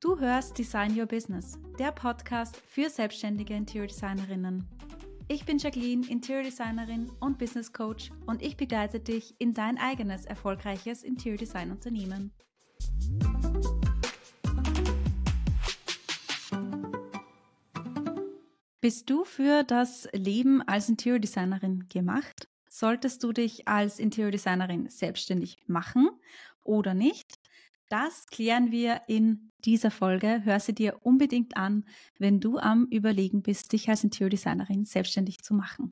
Du hörst Design Your Business, der Podcast für selbstständige Interior-Designerinnen. Ich bin Jacqueline, Interior-Designerin und Business Coach und ich begleite dich in dein eigenes erfolgreiches Interior-Design-Unternehmen. Bist du für das Leben als Interior Designerin gemacht? Solltest du dich als Interior Designerin selbstständig machen oder nicht? Das klären wir in dieser Folge. Hör sie dir unbedingt an, wenn du am Überlegen bist, dich als Interior Designerin selbstständig zu machen.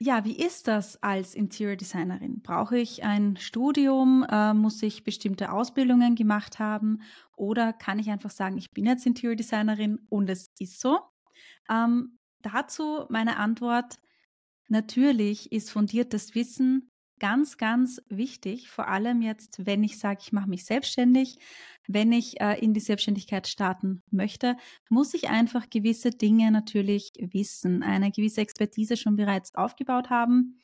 Ja, wie ist das als Interior Designerin? Brauche ich ein Studium? Äh, muss ich bestimmte Ausbildungen gemacht haben? Oder kann ich einfach sagen, ich bin jetzt Interior Designerin und es ist so? Ähm, dazu meine Antwort. Natürlich ist fundiertes Wissen ganz, ganz wichtig, vor allem jetzt, wenn ich sage, ich mache mich selbstständig, wenn ich äh, in die Selbstständigkeit starten möchte, muss ich einfach gewisse Dinge natürlich wissen, eine gewisse Expertise schon bereits aufgebaut haben.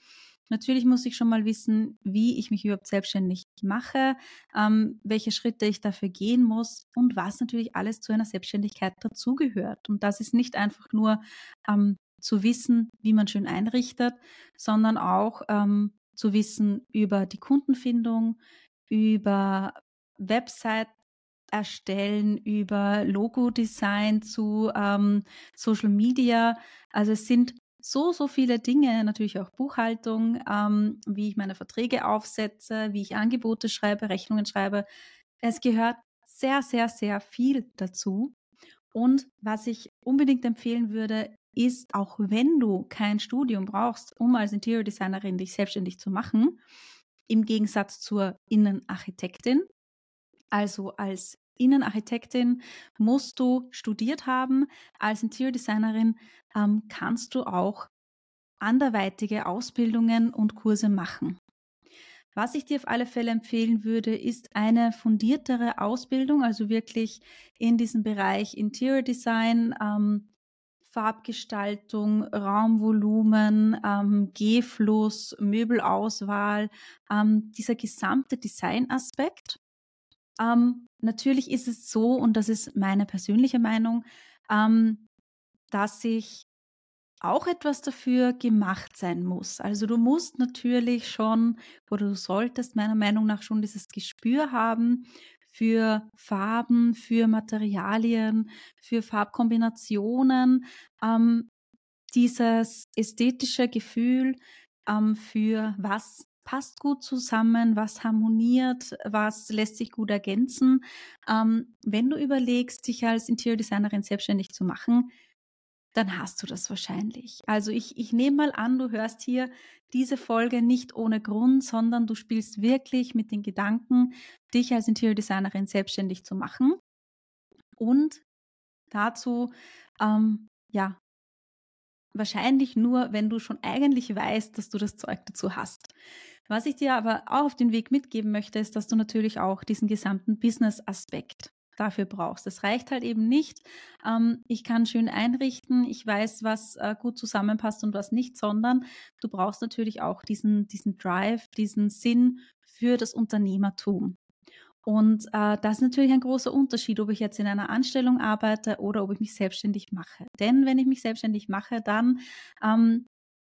Natürlich muss ich schon mal wissen, wie ich mich überhaupt selbstständig mache, ähm, welche Schritte ich dafür gehen muss und was natürlich alles zu einer Selbstständigkeit dazugehört. Und das ist nicht einfach nur ähm, zu wissen, wie man schön einrichtet, sondern auch ähm, zu wissen über die Kundenfindung, über Website erstellen, über Logo-Design zu ähm, Social Media. Also es sind so, so viele Dinge, natürlich auch Buchhaltung, ähm, wie ich meine Verträge aufsetze, wie ich Angebote schreibe, Rechnungen schreibe. Es gehört sehr, sehr, sehr viel dazu. Und was ich unbedingt empfehlen würde, ist, auch wenn du kein Studium brauchst, um als Interior Designerin dich selbstständig zu machen, im Gegensatz zur Innenarchitektin, also als Innenarchitektin musst du studiert haben. Als Interior Designerin ähm, kannst du auch anderweitige Ausbildungen und Kurse machen. Was ich dir auf alle Fälle empfehlen würde, ist eine fundiertere Ausbildung, also wirklich in diesem Bereich Interior Design, ähm, Farbgestaltung, Raumvolumen, ähm, Gehfluss, Möbelauswahl, ähm, dieser gesamte Designaspekt. Ähm, natürlich ist es so, und das ist meine persönliche Meinung, ähm, dass ich auch etwas dafür gemacht sein muss. Also du musst natürlich schon oder du solltest meiner Meinung nach schon dieses Gespür haben für Farben, für Materialien, für Farbkombinationen, ähm, dieses ästhetische Gefühl ähm, für was passt gut zusammen, was harmoniert, was lässt sich gut ergänzen. Ähm, wenn du überlegst, dich als Interior Designerin selbstständig zu machen, dann hast du das wahrscheinlich. Also ich, ich nehme mal an, du hörst hier diese Folge nicht ohne Grund, sondern du spielst wirklich mit den Gedanken, dich als Interior Designerin selbstständig zu machen. Und dazu, ähm, ja, wahrscheinlich nur, wenn du schon eigentlich weißt, dass du das Zeug dazu hast. Was ich dir aber auch auf den Weg mitgeben möchte, ist, dass du natürlich auch diesen gesamten Business-Aspekt dafür brauchst. Es reicht halt eben nicht, ähm, ich kann schön einrichten, ich weiß, was äh, gut zusammenpasst und was nicht, sondern du brauchst natürlich auch diesen, diesen Drive, diesen Sinn für das Unternehmertum. Und äh, das ist natürlich ein großer Unterschied, ob ich jetzt in einer Anstellung arbeite oder ob ich mich selbstständig mache. Denn wenn ich mich selbstständig mache, dann ähm,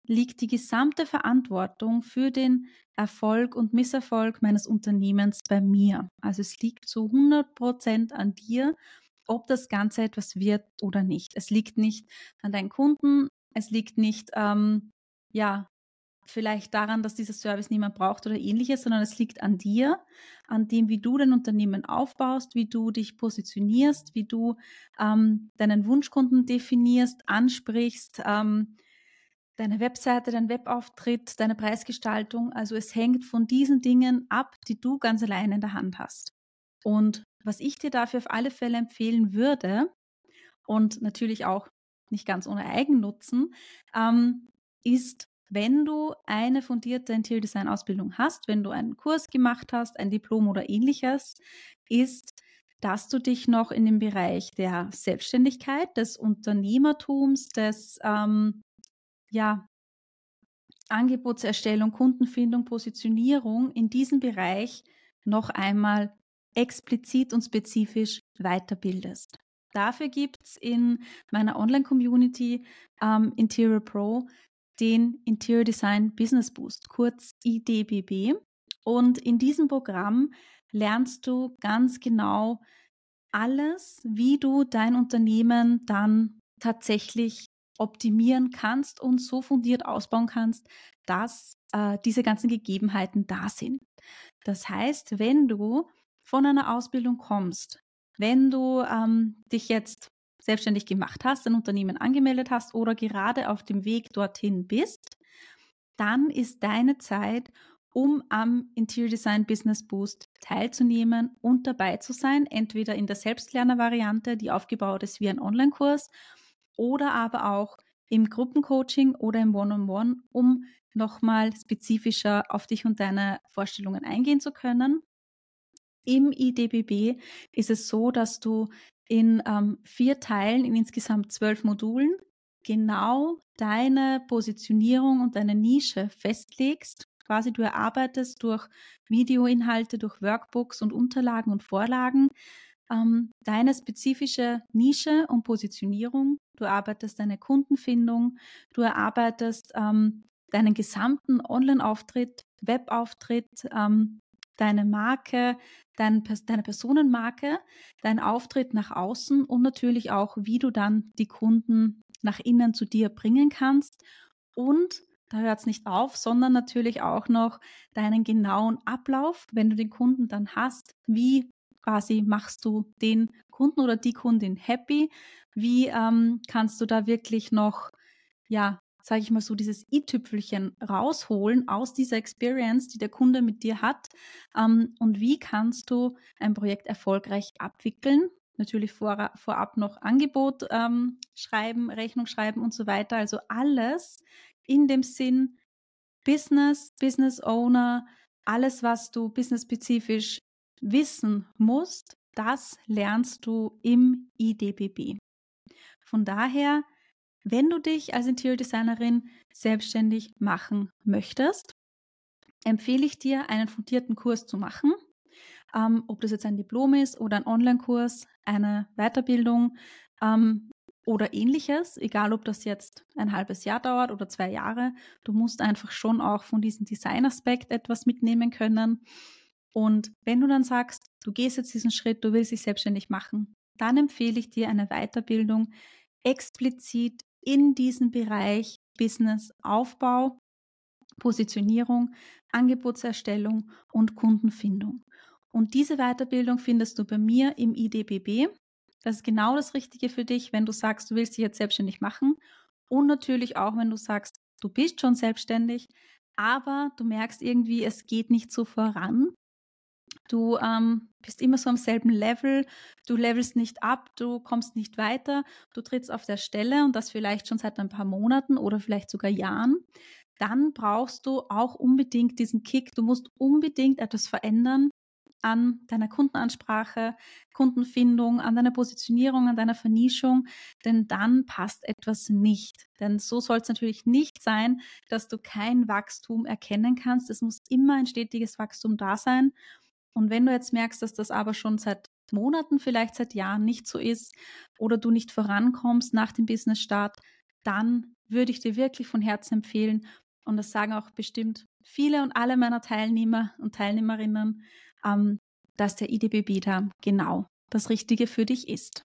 liegt die gesamte Verantwortung für den Erfolg und Misserfolg meines Unternehmens bei mir. Also es liegt zu 100 Prozent an dir, ob das Ganze etwas wird oder nicht. Es liegt nicht an deinen Kunden, es liegt nicht, ähm, ja, vielleicht daran, dass dieser Service niemand braucht oder ähnliches, sondern es liegt an dir, an dem, wie du dein Unternehmen aufbaust, wie du dich positionierst, wie du ähm, deinen Wunschkunden definierst, ansprichst, ähm, deine Webseite, dein Webauftritt, deine Preisgestaltung. Also es hängt von diesen Dingen ab, die du ganz alleine in der Hand hast. Und was ich dir dafür auf alle Fälle empfehlen würde, und natürlich auch nicht ganz ohne Eigennutzen, ähm, ist, wenn du eine fundierte Interior Design Ausbildung hast, wenn du einen Kurs gemacht hast, ein Diplom oder ähnliches, ist, dass du dich noch in dem Bereich der Selbstständigkeit, des Unternehmertums, des ähm, ja, Angebotserstellung, Kundenfindung, Positionierung in diesem Bereich noch einmal explizit und spezifisch weiterbildest. Dafür gibt es in meiner Online-Community ähm, Interior Pro den Interior Design Business Boost, kurz IDBB. Und in diesem Programm lernst du ganz genau alles, wie du dein Unternehmen dann tatsächlich optimieren kannst und so fundiert ausbauen kannst, dass äh, diese ganzen Gegebenheiten da sind. Das heißt, wenn du von einer Ausbildung kommst, wenn du ähm, dich jetzt selbstständig gemacht hast, ein Unternehmen angemeldet hast oder gerade auf dem Weg dorthin bist, dann ist deine Zeit, um am Interior Design Business Boost teilzunehmen und dabei zu sein, entweder in der Selbstlerner-Variante, die aufgebaut ist wie ein Online-Kurs, oder aber auch im Gruppencoaching oder im One-on-One, -on -One, um nochmal spezifischer auf dich und deine Vorstellungen eingehen zu können. Im IDBB ist es so, dass du in ähm, vier Teilen, in insgesamt zwölf Modulen, genau deine Positionierung und deine Nische festlegst. Quasi du erarbeitest durch Videoinhalte, durch Workbooks und Unterlagen und Vorlagen ähm, deine spezifische Nische und Positionierung. Du arbeitest deine Kundenfindung, du erarbeitest ähm, deinen gesamten Online-Auftritt, Webauftritt, ähm, deine Marke, dein, deine Personenmarke, dein Auftritt nach außen und natürlich auch, wie du dann die Kunden nach innen zu dir bringen kannst. Und da hört es nicht auf, sondern natürlich auch noch deinen genauen Ablauf, wenn du den Kunden dann hast. Wie quasi machst du den Kunden oder die Kundin happy? Wie ähm, kannst du da wirklich noch ja, sage ich mal so, dieses i-Tüpfelchen rausholen aus dieser Experience, die der Kunde mit dir hat. Ähm, und wie kannst du ein Projekt erfolgreich abwickeln? Natürlich vor, vorab noch Angebot ähm, schreiben, Rechnung schreiben und so weiter. Also alles in dem Sinn Business, Business Owner, alles, was du businessspezifisch wissen musst, das lernst du im IDBB. Von daher wenn du dich als Interior Designerin selbstständig machen möchtest, empfehle ich dir, einen fundierten Kurs zu machen. Ähm, ob das jetzt ein Diplom ist oder ein Online-Kurs, eine Weiterbildung ähm, oder ähnliches, egal ob das jetzt ein halbes Jahr dauert oder zwei Jahre, du musst einfach schon auch von diesem Designaspekt etwas mitnehmen können. Und wenn du dann sagst, du gehst jetzt diesen Schritt, du willst dich selbstständig machen, dann empfehle ich dir eine Weiterbildung explizit in diesem Bereich Businessaufbau, Positionierung, Angebotserstellung und Kundenfindung. Und diese Weiterbildung findest du bei mir im IDBB. Das ist genau das Richtige für dich, wenn du sagst, du willst dich jetzt selbstständig machen. Und natürlich auch, wenn du sagst, du bist schon selbstständig, aber du merkst irgendwie, es geht nicht so voran. Du ähm, bist immer so am selben Level, du levelst nicht ab, du kommst nicht weiter, du trittst auf der Stelle und das vielleicht schon seit ein paar Monaten oder vielleicht sogar Jahren. Dann brauchst du auch unbedingt diesen Kick. Du musst unbedingt etwas verändern an deiner Kundenansprache, Kundenfindung, an deiner Positionierung, an deiner Vernischung, denn dann passt etwas nicht. Denn so soll es natürlich nicht sein, dass du kein Wachstum erkennen kannst. Es muss immer ein stetiges Wachstum da sein. Und wenn du jetzt merkst, dass das aber schon seit Monaten, vielleicht seit Jahren nicht so ist oder du nicht vorankommst nach dem Business-Start, dann würde ich dir wirklich von Herzen empfehlen, und das sagen auch bestimmt viele und alle meiner Teilnehmer und Teilnehmerinnen, ähm, dass der IDBB da genau das Richtige für dich ist.